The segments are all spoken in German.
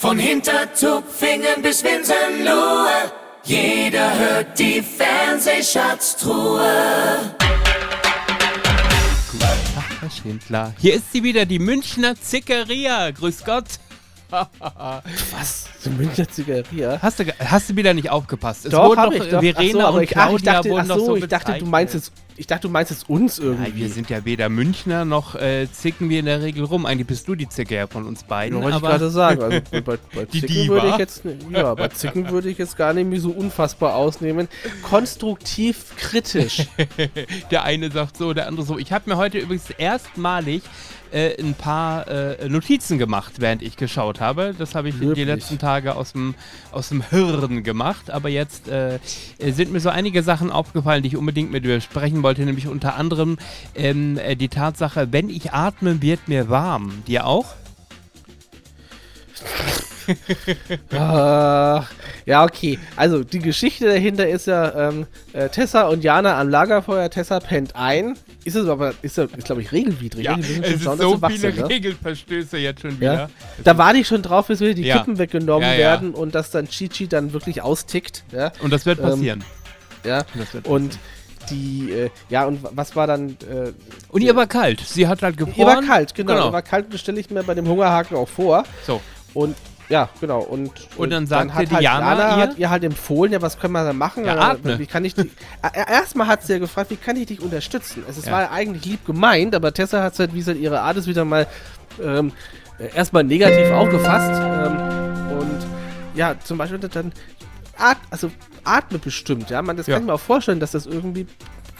Von Hintertupfingen bis Winsenlohe, jeder hört die Fernsehschatztruhe. Herr Schindler. Hier ist sie wieder, die Münchner Zickeria. Grüß Gott. Was? So Münchner Zigaria? Hast du, hast du wieder nicht aufgepasst? Es Doch, wurden hab ich, doch. Verena Ach so, aber und ich, ach, ich dachte, wurden ach noch so, so ich dachte, du meinst jetzt, ich dachte, du meinst jetzt uns irgendwie. Nein, wir sind ja weder Münchner noch äh, zicken wir in der Regel rum. Eigentlich bist du die Zicke ja von uns beiden. Ja, wollte ich aber gerade sagen. Also bei, bei, Die Zicken würde ich jetzt, ja, bei Zicken würde ich jetzt gar nicht mehr so unfassbar ausnehmen. Konstruktiv kritisch. der eine sagt so, der andere so. Ich habe mir heute übrigens erstmalig äh, ein paar äh, Notizen gemacht, während ich geschaut habe. Das habe ich die Wirklich? letzten Tage aus dem, aus dem Hirn gemacht. Aber jetzt äh, sind mir so einige Sachen aufgefallen, die ich unbedingt mit dir besprechen wollte. Nämlich unter anderem ähm, äh, die Tatsache, wenn ich atme, wird mir warm. Dir auch? Ach, ja, okay. Also die Geschichte dahinter ist ja ähm, äh, Tessa und Jana am Lagerfeuer. Tessa pennt ein. Ist es aber, ist, ja- ist glaube ich, regelwidrig. schon es ist dass so viele sind, ne? Regelverstöße jetzt schon Ja. wieder. Da war die schon drauf, bis wieder die Ja. Kippen weggenommen Ja, ja. werden und dass dann Chichi dann wirklich austickt. Ja, Und das wird Ähm, passieren. ja. das wird Und die, äh, ja, und was war dann. Äh, Und ihr war kalt. Sie hat halt ihr gefroren. war kalt, genau. Genau. Ihr war kalt, das stelle ich mir bei dem Hungerhaken auch vor. So. Und ja, genau. Und, Und äh, dann sagte hat die halt Jana ihr- hat ihr halt empfohlen, ja, was können wir da machen? Ja, Äh, atme. Wie kann ich die, äh, erstmal hat sie ja gefragt, wie kann ich dich unterstützen? Es, es Ja. war ja eigentlich lieb gemeint, aber Tessa hat es halt, wie es halt ihre Art ist, wieder mal ähm, äh, erstmal negativ aufgefasst. Ähm, und ja, zum Beispiel dann at, also atme bestimmt, ja. Man, das Ja. kann ich mir auch vorstellen, dass das irgendwie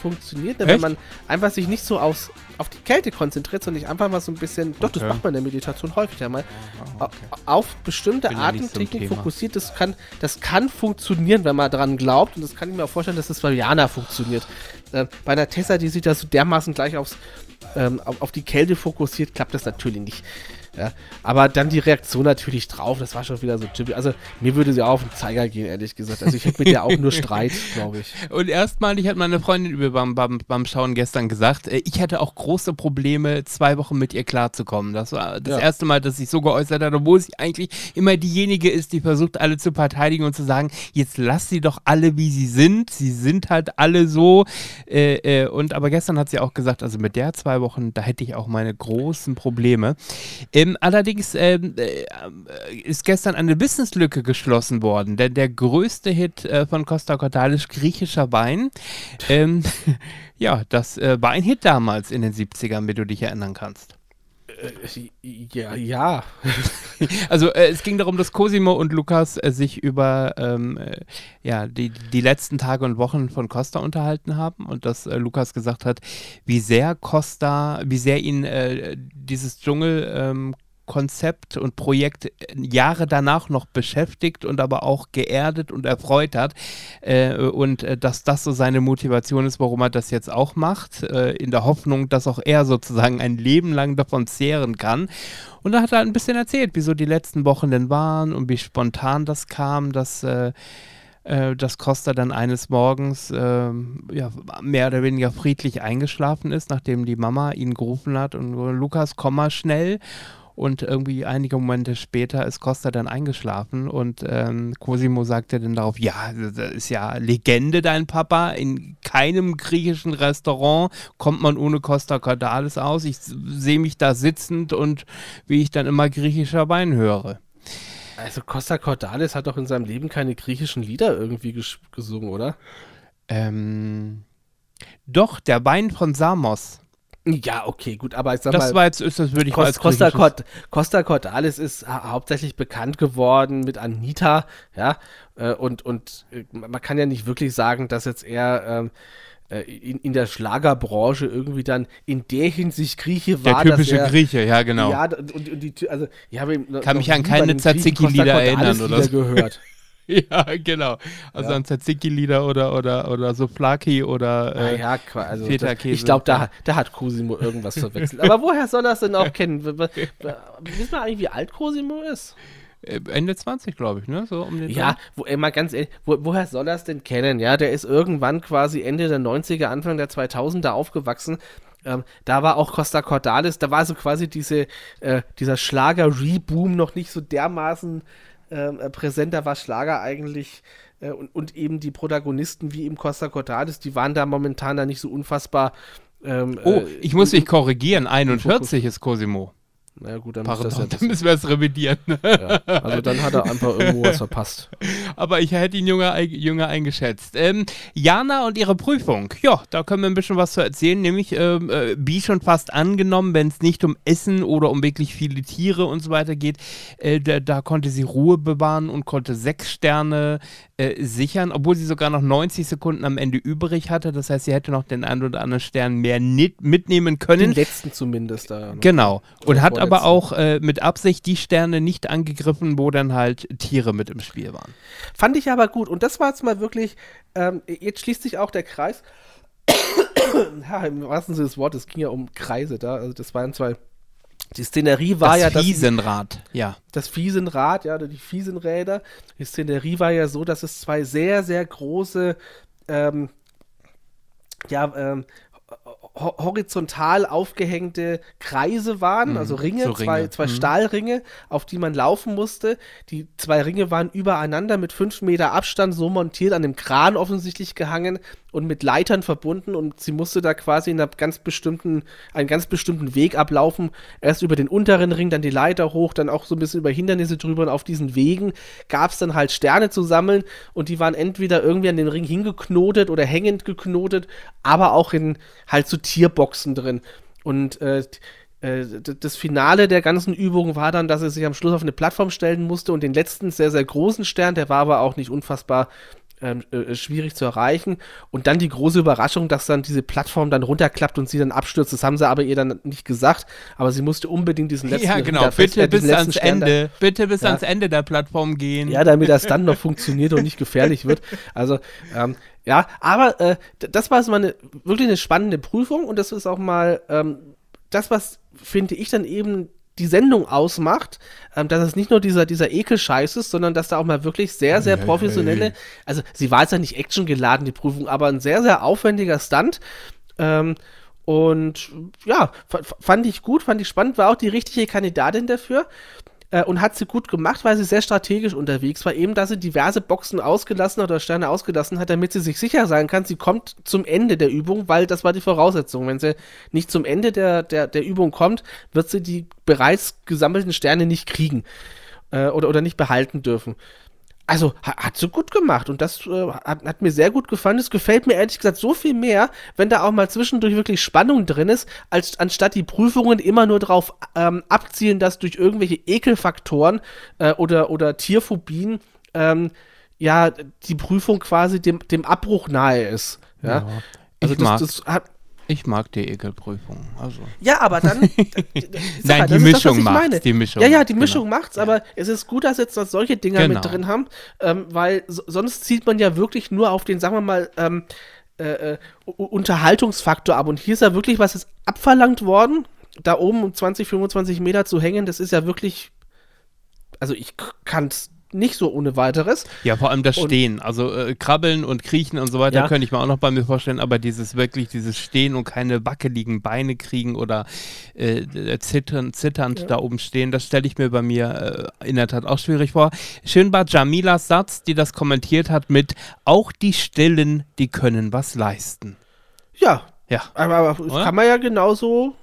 funktioniert, ne, Echt? wenn man einfach sich nicht so aufs, auf die Kälte konzentriert, sondern einfach mal so ein bisschen, doch, das Okay. macht man in der Meditation häufig ja mal, au- auf bestimmte nicht so fokussiert, das kann, das kann funktionieren, wenn man dran glaubt und das kann ich mir auch vorstellen, dass das bei Jana funktioniert. Ähm, bei einer Tessa, die sich da so dermaßen gleich aufs, ähm, auf, auf die Kälte fokussiert, klappt das natürlich nicht. Ja, aber dann die Reaktion natürlich drauf, das war schon wieder so typisch. Also mir würde sie auch auf den Zeiger gehen, ehrlich gesagt. Also ich hätte mit der auch nur Streit, glaube ich. Und erstmalig hat meine Freundin über beim, beim, beim Schauen gestern gesagt, äh, ich hätte auch große Probleme, zwei Wochen mit ihr klarzukommen. Das war das Ja. erste Mal, dass ich so geäußert habe, obwohl sie eigentlich immer diejenige ist, die versucht, alle zu verteidigen und zu sagen, jetzt lass sie doch alle, wie sie sind. Sie sind halt alle so. Äh, äh, und aber gestern hat sie auch gesagt, also mit der zwei Wochen, da hätte ich auch meine großen Probleme. Ähm, allerdings ähm, äh, ist gestern eine Wissenslücke geschlossen worden, denn der größte Hit äh, von Costa Cordalis, griechischer Wein, ähm, ja, das äh, war ein Hit damals in den 70ern, wenn du dich erinnern kannst. Ja, ja. Also äh, es ging darum, dass Cosimo und Lukas äh, sich über ähm, äh, ja, die, die letzten Tage und Wochen von Costa unterhalten haben und dass äh, Lukas gesagt hat, wie sehr Costa, wie sehr ihn äh, dieses Dschungel ähm, Konzept und Projekt äh, Jahre danach noch beschäftigt und aber auch geerdet und erfreut hat. Äh, und äh, dass das so seine Motivation ist, warum er das jetzt auch macht, äh, in der Hoffnung, dass auch er sozusagen ein Leben lang davon zehren kann. Und da hat er ein bisschen erzählt, wie so die letzten Wochen denn waren und wie spontan das kam, dass. Äh, äh, dass Costa dann eines Morgens ähm, ja, mehr oder weniger friedlich eingeschlafen ist, nachdem die Mama ihn gerufen hat und Lukas, komm mal schnell. Und irgendwie einige Momente später ist Costa dann eingeschlafen und ähm, Cosimo sagte dann darauf, ja, das ist ja Legende, dein Papa. In keinem griechischen Restaurant kommt man ohne Costa Cordalis aus. Ich sehe mich da sitzend und wie ich dann immer griechischer Wein höre. Also Costa Cordalis hat doch in seinem Leben keine griechischen Lieder irgendwie ges gesungen, oder? Ähm, doch, der Wein von Samos. Ja, okay, gut, aber ich sag Das mal, war jetzt, ist das würde ich als Costa, Cord Costa Cordalis ist ha hauptsächlich bekannt geworden mit Anita, ja, äh, und, und äh, man kann ja nicht wirklich sagen, dass jetzt er ähm, äh, in, in der Schlagerbranche irgendwie dann in der Hinsicht Grieche Der war. typische dass er, Grieche, ja genau. Ja, und, und die, also, ich habe noch- Kann noch mich an nie keine Tzatziki-Lieder erinnern oder gehört. Ja, genau. Also Ja. an Tzatziki-Lieder oder, oder, oder Souflaki oder äh, Naja, qua- also das, ich glaube, da, da hat Cosimo irgendwas verwechselt. Aber woher soll er es denn auch kennen? Wissen wir eigentlich, wie alt Cosimo ist? äh, Ende 20, glaube ich, ne? So um den Ja, wo, ey, mal ganz ehrlich, wo, woher soll er es denn kennen? Ja, der ist irgendwann quasi Ende der 90er, Anfang der 2000er aufgewachsen. Ähm, da war auch Costa Cordalis, da war so quasi diese, äh, dieser Schlager-Reboom noch nicht so dermaßen äh, präsent. Da war Schlager eigentlich äh, und, und eben die Protagonisten wie im Costa Cordalis, die waren da momentan da nicht so unfassbar. Ähm, oh, äh, ich muss mich korrigieren. 41 ist Cosimo. Na gut, dann, Pardon, ja dann müssen wir es revidieren. Ja, also dann hat er einfach irgendwo was verpasst. Aber ich hätte ihn jünger, jünger eingeschätzt. Ähm, Jana und ihre Prüfung. Ja, da können wir ein bisschen was zu erzählen. Nämlich, ähm, äh, wie schon fast angenommen, wenn es nicht um Essen oder um wirklich viele Tiere und so weiter geht, äh, da, da, konnte sie Ruhe bewahren und konnte sechs Sterne äh, sichern, obwohl sie sogar noch 90 Sekunden am Ende übrig hatte. Das heißt, sie hätte noch den einen oder anderen Stern mehr mitnehmen können. Den letzten zumindest. Da genau. Und hat aber auch äh, mit Absicht die Sterne nicht angegriffen, wo dann halt Tiere mit im Spiel waren. Fand ich aber gut. Und das war jetzt mal wirklich, ähm, jetzt schließt sich auch der Kreis. ja, im wahrsten Sinne des Wortes, es ging ja um Kreise da. Also das waren zwei. Die Szenerie war das ja das Fiesenrad, ja. Das Fiesenrad, ja, die Fiesenräder. Die Szenerie war ja so, dass es zwei sehr, sehr große ähm, ja, ähm, horizontal aufgehängte Kreise waren, mhm, also Ringe, so Ringe. zwei, zwei mhm. Stahlringe, auf die man laufen musste. Die zwei Ringe waren übereinander mit fünf Meter Abstand so montiert, an dem Kran offensichtlich gehangen und mit Leitern verbunden und sie musste da quasi in einer ganz bestimmten, einen ganz bestimmten Weg ablaufen. Erst über den unteren Ring, dann die Leiter hoch, dann auch so ein bisschen über Hindernisse drüber und auf diesen Wegen gab es dann halt Sterne zu sammeln und die waren entweder irgendwie an den Ring hingeknotet oder hängend geknotet, aber auch in halt so Tierboxen drin. Und äh, äh das Finale der ganzen Übung war dann, dass er sich am Schluss auf eine Plattform stellen musste und den letzten sehr, sehr großen Stern, der war aber auch nicht unfassbar äh, schwierig zu erreichen. Und dann die große Überraschung, dass dann diese Plattform dann runterklappt und sie dann abstürzt. Das haben sie aber ihr dann nicht gesagt. Aber sie musste unbedingt diesen letzten Ja, genau. Bitte bis ans Ende. Da, Bitte bis ja. ans Ende der Plattform gehen. Ja, damit das dann noch funktioniert und nicht gefährlich wird. Also, ähm, ja, aber äh, das war mal eine, wirklich eine spannende Prüfung und das ist auch mal ähm, das, was finde ich dann eben die Sendung ausmacht, ähm, dass es nicht nur dieser, dieser Ekelscheiß ist, sondern dass da auch mal wirklich sehr, sehr professionelle, also sie war jetzt ja nicht actiongeladen, die Prüfung, aber ein sehr, sehr aufwendiger Stunt. Ähm, und ja, fand ich gut, fand ich spannend, war auch die richtige Kandidatin dafür äh, und hat sie gut gemacht, weil sie sehr strategisch unterwegs war. Eben, dass sie diverse Boxen ausgelassen oder Sterne ausgelassen hat, damit sie sich sicher sein kann, sie kommt zum Ende der Übung, weil das war die Voraussetzung. Wenn sie nicht zum Ende der, der, der Übung kommt, wird sie die bereits gesammelten Sterne nicht kriegen äh, oder, oder nicht behalten dürfen. Also hat sie gut gemacht und das äh, hat, hat, mir sehr gut gefallen. Es gefällt mir ehrlich gesagt so viel mehr, wenn da auch mal zwischendurch wirklich Spannung drin ist, als anstatt die Prüfungen immer nur darauf ähm, abzielen, dass durch irgendwelche Ekelfaktoren äh, oder, oder Tierphobien ähm, ja die Prüfung quasi dem, dem Abbruch nahe ist. Ja. ja also das, das hat, ich mag die Ekelprüfung. Also. Ja, aber dann. Nein, die Mischung das, macht's. Die Mischung ja, ja, die Mischung genau. macht's, aber es ist gut, dass jetzt noch solche Dinger genau. mit drin haben, ähm, weil so, sonst zieht man ja wirklich nur auf den, sagen wir mal, ähm, äh, äh Unterhaltungsfaktor ab. Und hier ist ja wirklich was ist abverlangt worden, da oben um 20, 25 Meter zu hängen. Das ist ja wirklich. Also ich kann es nicht so ohne weiteres. Ja, vor allem das und, Stehen. Also äh, Krabbeln und Kriechen und so weiter ja. könnte ich mir auch noch bei mir vorstellen, aber dieses wirklich, dieses Stehen und keine wackeligen Beine kriegen oder äh, zittern, zitternd ja. da oben stehen, das stelle ich mir bei mir äh, in der Tat auch schwierig vor. Schön war Jamilas Satz, die das kommentiert hat mit auch die Stillen, die können was leisten. Ja. Ja. Aber, aber kann man ja genauso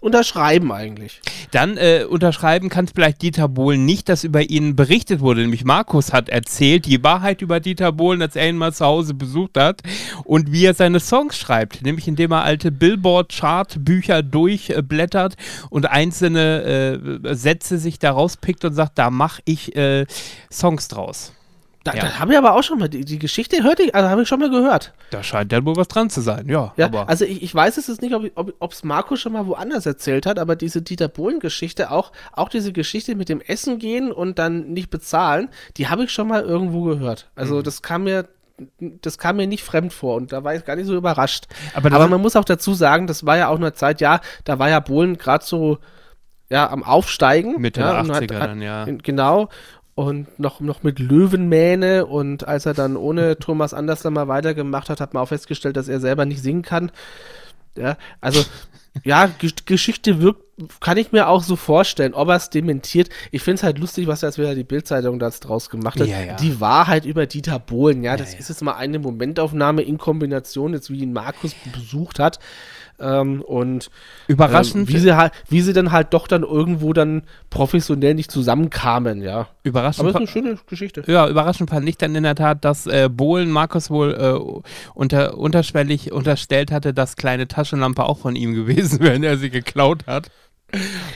unterschreiben eigentlich. Dann äh, unterschreiben kann vielleicht Dieter Bohlen nicht, dass über ihn berichtet wurde. Nämlich Markus hat erzählt die Wahrheit über Dieter Bohlen, als er ihn mal zu Hause besucht hat und wie er seine Songs schreibt. Nämlich indem er alte Billboard-Chart-Bücher durchblättert und einzelne äh, Sätze sich daraus pickt und sagt, da mache ich äh, Songs draus. Da, ja. da habe ich aber auch schon mal, die, die Geschichte hörte ich, also habe ich schon mal gehört. Da scheint ja wohl was dran zu sein, ja. ja also ich, ich weiß es jetzt nicht, ob es Marco schon mal woanders erzählt hat, aber diese Dieter Bohlen-Geschichte, auch, auch diese Geschichte mit dem Essen gehen und dann nicht bezahlen, die habe ich schon mal irgendwo gehört. Also mhm. das kam mir das kam mir nicht fremd vor und da war ich gar nicht so überrascht. Aber, Aber man muss auch dazu sagen, das war ja auch eine Zeit, ja, da war ja Bohlen gerade so ja, am Aufsteigen. Mitte ja, der 80er hat, hat, dann, ja. Genau und noch, noch mit Löwenmähne und als er dann ohne Thomas Andersler mal weitergemacht hat, hat man auch festgestellt, dass er selber nicht singen kann. Ja, also, ja, G Geschichte wirkt, kann ich mir auch so vorstellen, ob er es dementiert. Ich finde es halt lustig, was jetzt wieder die Bildzeitung da draus gemacht hat. Ja, ja. Die Wahrheit über Dieter Bohlen, ja, das ist jetzt mal eine Momentaufnahme in Kombination, jetzt wie ihn Markus besucht hat. Ähm, und Überraschend, ähm, wie, sie halt, wie sie dann halt doch dann irgendwo dann professionell nicht zusammenkamen, ja. überraschend, Aber es ist eine schöne Geschichte. Ja, überraschend fand ich dann in der Tat, dass äh, Bohlen Markus wohl äh, unter, unterschwellig unterstellt hatte, dass kleine Taschenlampe auch von ihm gewesen wäre, wenn er sie geklaut hat.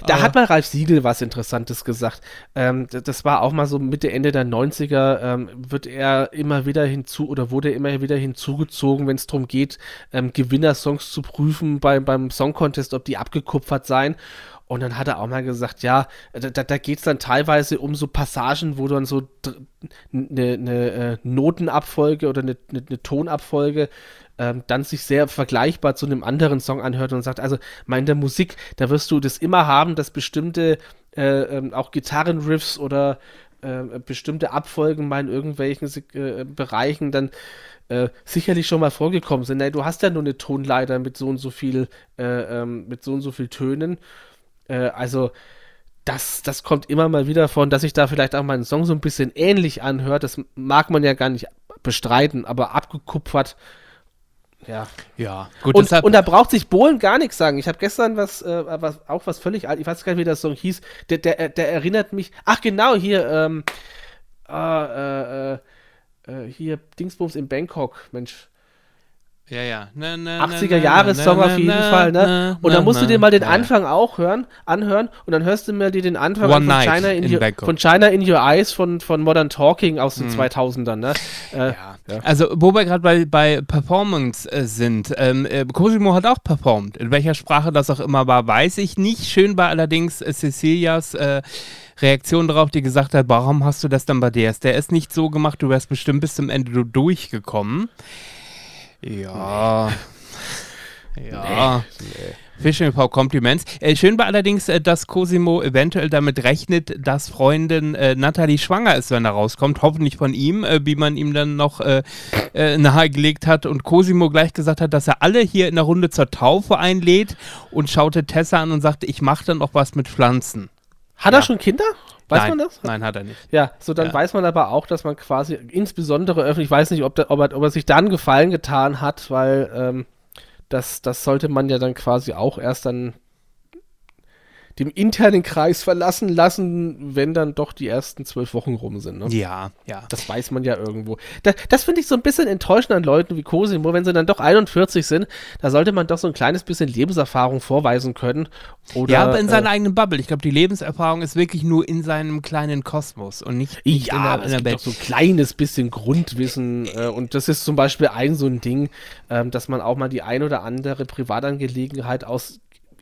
Da Aber- hat mal Ralf Siegel was Interessantes gesagt. Ähm, das war auch mal so Mitte, Ende der 90er, ähm, wird er immer wieder hinzu oder wurde immer wieder hinzugezogen, wenn es darum geht, ähm, Gewinnersongs zu prüfen bei, beim Song Contest, ob die abgekupfert seien. Und dann hat er auch mal gesagt, ja, da, da geht es dann teilweise um so Passagen, wo dann so eine ne, äh, Notenabfolge oder eine ne, ne Tonabfolge ähm, dann sich sehr vergleichbar zu einem anderen Song anhört und sagt, also in der Musik, da wirst du das immer haben, dass bestimmte äh, ähm, auch Gitarrenriffs oder äh, bestimmte Abfolgen mal in irgendwelchen äh, Bereichen dann äh, sicherlich schon mal vorgekommen sind. Nein, du hast ja nur eine Tonleiter mit so und so viel, äh, ähm, mit so und so viel Tönen. Äh, also das, das kommt immer mal wieder von, dass sich da vielleicht auch ein Song so ein bisschen ähnlich anhört. Das mag man ja gar nicht bestreiten, aber abgekupfert, ja. Ja, gut, Und, deshalb, und da braucht sich Bohlen gar nichts sagen. Ich habe gestern was, äh, was, auch was völlig alt, ich weiß gar nicht, wie der Song hieß, der, der, der erinnert mich, ach genau, hier, ähm, äh, äh, äh, hier, Dingsbums in Bangkok, Mensch. ja, ja. Na, na, na, 80er na, Jahres-Song na, auf jeden Fall, ne? Und dann musst du dir mal den. Anfang auch hören, anhören und dann hörst du mir dir den Anfang One von, China in, in your, Bangkok. von China in Your Eyes von, von Modern Talking aus den 2000ern, ne? Äh, Ja. Also, wo wir gerade bei, bei Performance äh, sind, ähm, äh, Cosimo hat auch performt. In welcher Sprache das auch immer war, weiß ich nicht. Schön war allerdings äh, Cecilias äh, Reaktion darauf, die gesagt hat, warum hast du das dann bei der? Der ist nicht so gemacht, du wärst bestimmt bis zum Ende du durchgekommen. Ja. Ja. Fishing for Compliments. Äh, schön war allerdings, äh, dass Cosimo eventuell damit rechnet, dass Freundin äh, Natalie schwanger ist, wenn er rauskommt. Hoffentlich von ihm, äh, wie man ihm dann noch äh, äh, nahegelegt hat. Und Cosimo gleich gesagt hat, dass er alle hier in der Runde zur Taufe einlädt und schaute Tessa an und sagte, ich mache dann auch was mit Pflanzen. Hat er schon Kinder? Weiß Nein, man das? Nein, hat er nicht. Ja, so dann Ja. weiß man aber auch, dass man quasi insbesondere öffentlich, ich weiß nicht, ob, der, ob, er, ob er sich da einen Gefallen getan hat, weil ähm, das, das sollte man ja dann quasi auch erst dann dem internen Kreis verlassen lassen, wenn dann doch die ersten zwölf Wochen rum sind. Ne? Ja, ja. Das weiß man ja irgendwo. Da, das finde ich so ein bisschen enttäuschend an Leuten wie Cosimo, wenn sie dann doch 41 sind, da sollte man doch so ein kleines bisschen Lebenserfahrung vorweisen können. Oder, ja, aber in äh, seiner eigenen Bubble. Ich glaube, die Lebenserfahrung ist wirklich nur in seinem kleinen Kosmos und nicht, nicht Ja, in der, aber in es der gibt Welt. auch so ein kleines bisschen Grundwissen äh, und das ist zum Beispiel ein so ein Ding, ähm, dass man auch mal die ein oder andere Privatangelegenheit aus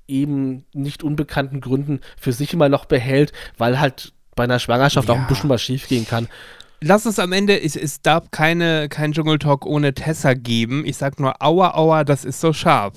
eben nicht unbekannten Gründen für sich immer noch behält, weil halt bei einer Schwangerschaft auch ein Ja. bisschen was schiefgehen kann. Lass uns am Ende, es, es darf keine, kein Dschungel Talk ohne Tessa geben. Ich sag nur, aua, aua, das ist so scharf.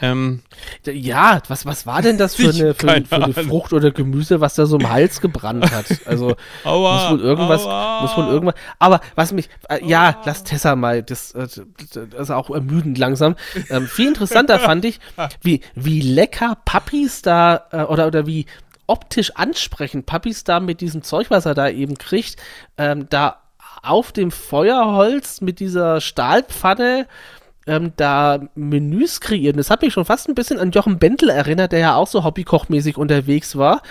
Ähm, Ja, was, was war denn das für eine, für, für eine. Frucht oder Gemüse, was da so im Hals gebrannt hat? Also aua, muss wohl irgendwas, aua. muss wohl irgendwas. Aber was mich, äh, ja, lass Tessa mal, das, äh, das ist auch ermüdend langsam. Ähm, viel interessanter fand ich, wie, wie lecker Puppies da, äh, oder, oder wie optisch ansprechend Puppies da mit diesem Zeug, was er da eben kriegt, ähm, da auf dem Feuerholz mit dieser Stahlpfanne ähm, da Menüs kreieren. Das hat mich schon fast ein bisschen an Jochen Bendel erinnert, der ja auch so hobbykochmäßig unterwegs war.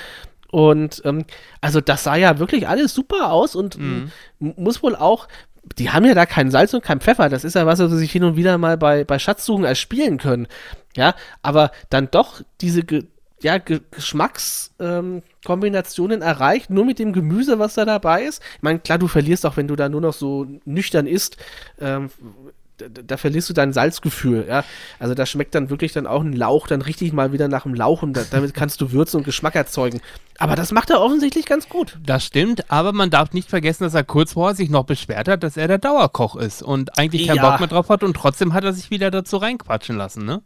Und ähm, also das sah ja wirklich alles super aus und Mhm. muss wohl auch, die haben ja da kein Salz und kein Pfeffer. Das ist ja was, was sie sich hin und wieder mal bei, bei Schatzsuchen erspielen können. Ja, aber dann doch diese Ge ja, Ge Geschmackskombinationen ähm, erreicht, nur mit dem Gemüse, was da dabei ist. Ich meine, klar, du verlierst auch, wenn du da nur noch so nüchtern isst, ähm, da, da verlierst du dein Salzgefühl, ja. Also da schmeckt dann wirklich dann auch ein Lauch dann richtig mal wieder nach dem Lauch und da, damit kannst du Würzen und Geschmack erzeugen. Aber das macht er offensichtlich ganz gut. Das stimmt, aber man darf nicht vergessen, dass er kurz vorher sich noch beschwert hat, dass er der Dauerkoch ist und eigentlich keinen Ja. Bock mehr drauf hat und trotzdem hat er sich wieder dazu reinquatschen lassen, ne?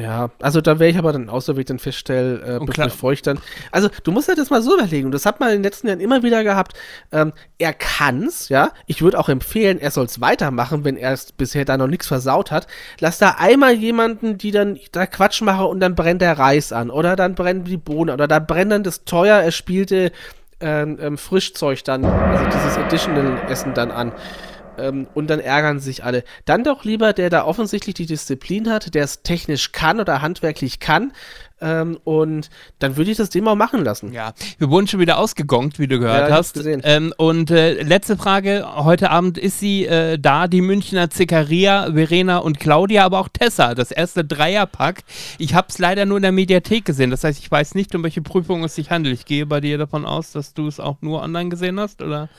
Ja, also da wäre ich aber dann auch so, wie ich dann feststelle, äh, bevor ich dann. Also du musst ja das mal so überlegen. Das hat man in den letzten Jahren immer wieder gehabt. Ähm, er kann's, ja. Ich würde auch empfehlen, er soll's weitermachen, wenn er es bisher da noch nichts versaut hat. Lass da einmal jemanden, die dann da Quatsch mache und dann brennt der Reis an oder dann brennen die Bohnen oder da brennt dann das teuer erspielte ähm, ähm, Frischzeug dann, also dieses Additional-Essen dann an. Ähm, und dann ärgern sich alle. Dann doch lieber der da offensichtlich die Disziplin hat, der es technisch kann oder handwerklich kann. Ähm, und dann würde ich das dem auch machen lassen. Ja, wir wurden schon wieder ausgegongt, wie du gehört Ja, hast. gesehen. Ähm, und äh, letzte Frage, heute Abend ist sie äh, da, die Münchner Zekaria, Verena und Claudia, aber auch Tessa, das erste Dreierpack. Ich habe es leider nur in der Mediathek gesehen, das heißt, ich weiß nicht, um welche Prüfung es sich handelt. Ich gehe bei dir davon aus, dass du es auch nur online gesehen hast, oder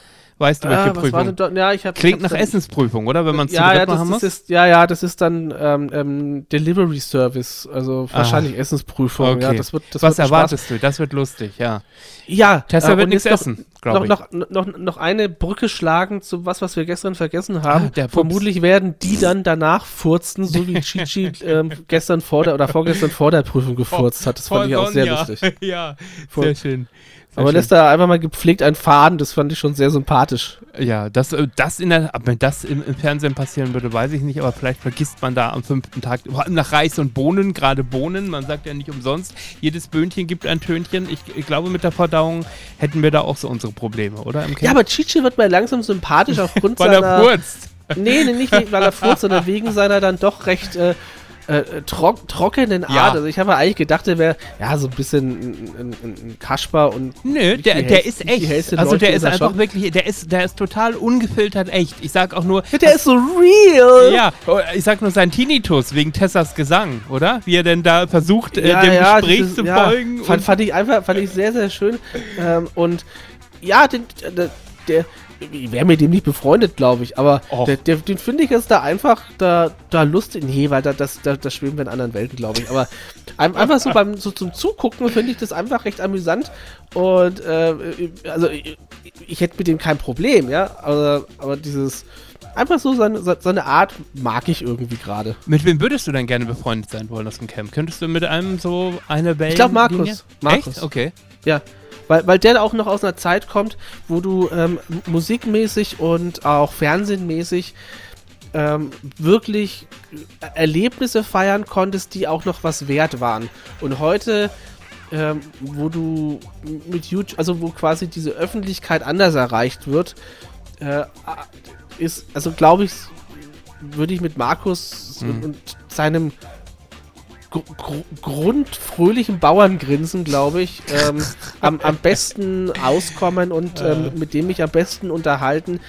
weißt du, welche Ah, Prüfung? dort? Ja, ich hab, Klingt nach Essensprüfung, oder? Wenn man es ja, ja, das, das ist, ja, ja, das ist dann ähm, ähm, Delivery Service, also wahrscheinlich Essensprüfung. Ja, Okay. das wird, das Was wird Spaß. erwartest du? Das wird lustig, ja. Ja, Tessa äh, wird nichts essen, glaube noch, ich. noch, noch, noch eine Brücke schlagen zu was, was wir gestern vergessen haben. Ah, der Pups. Vermutlich werden die dann danach furzen, so wie Chichi ähm, gestern vor der oder vorgestern vor der Prüfung gefurzt hat. Das fand ich auch sehr lustig. ja, sehr schön. Sehr Aber lässt da einfach mal gepflegt einen Faden, das fand ich schon sehr sympathisch. Ja, das, äh, das in der, wenn das im, im Fernsehen passieren würde, weiß ich nicht, aber vielleicht vergisst man da am fünften Tag, nach Reis und Bohnen, gerade Bohnen, man sagt ja nicht umsonst, jedes Böhnchen gibt ein Tönchen. Ich, ich glaube, mit der Verdauung hätten wir da auch so unsere Probleme, oder? Ja, aber Chichi wird mir langsam sympathisch aufgrund weil er seiner... furzt. Nee, nee, nicht wegen, weil er furzt, sondern wegen seiner dann doch recht äh, äh, trock, trockenen Art. Ja. Also ich habe eigentlich gedacht, er wäre ja so ein bisschen ein, ein, ein, Kasper und Nö, der, der ist echt. Also Leuchte der ist einfach schon. wirklich, der ist, der ist total ungefiltert echt. Ich sag auch nur, Ja, der ist so real. ja, oh, ich sag nur sein Tinnitus wegen Tessas Gesang, oder? Wie er denn da versucht, äh, dem Gespräch dieses- zu ja, folgen. Fand, fand ich einfach, fand ich sehr, sehr schön. Ähm, und ja, den, der, der ich wäre mit dem nicht befreundet, glaube ich, aber der, der, den finde ich jetzt da einfach da, da lustig. Nee, weil da, das, da, das schweben wir in anderen Welten, glaube ich. Aber ein, einfach so beim so zum Zugucken finde ich das einfach recht amüsant. Und äh, also ich, ich hätte mit dem kein Problem, ja. Aber, aber dieses einfach so seine, seine Art mag ich irgendwie gerade. Mit wem würdest du denn gerne befreundet sein wollen aus dem Camp? Könntest du mit einem so eine Welt? Ich glaub, Markus. Markus. Echt? Okay. Ja, weil, weil der auch noch aus einer Zeit kommt, wo du ähm, musikmäßig und auch fernsehenmäßig ähm, wirklich Erlebnisse feiern konntest, die auch noch was wert waren. Und heute, ähm, wo du mit YouTube, also wo quasi diese Öffentlichkeit anders erreicht wird, äh, ist, also glaube ich, würde ich mit Markus und, und seinem gr gr grundfröhlichen Bauerngrinsen, glaube ich, ähm, am, am besten auskommen und ähm, mit dem mich am besten unterhalten,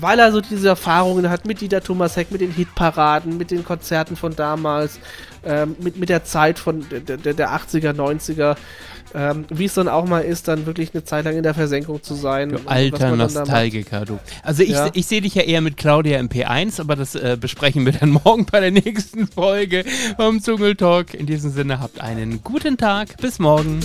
weil er so diese Erfahrungen hat mit Dieter Thomas Heck, mit den Hitparaden, mit den Konzerten von damals, ähm, mit, mit der Zeit von der, der, der 80er, 90er. Ähm, Wie es dann auch mal ist, dann wirklich eine Zeit lang in der Versenkung zu sein. Du alter. Nostalgiker, du. Also ich, Ja. ich sehe dich ja eher mit Claudia im P1, aber das äh, besprechen wir dann morgen bei der nächsten Folge vom Zungeltalk. In diesem Sinne habt einen guten Tag. Bis morgen.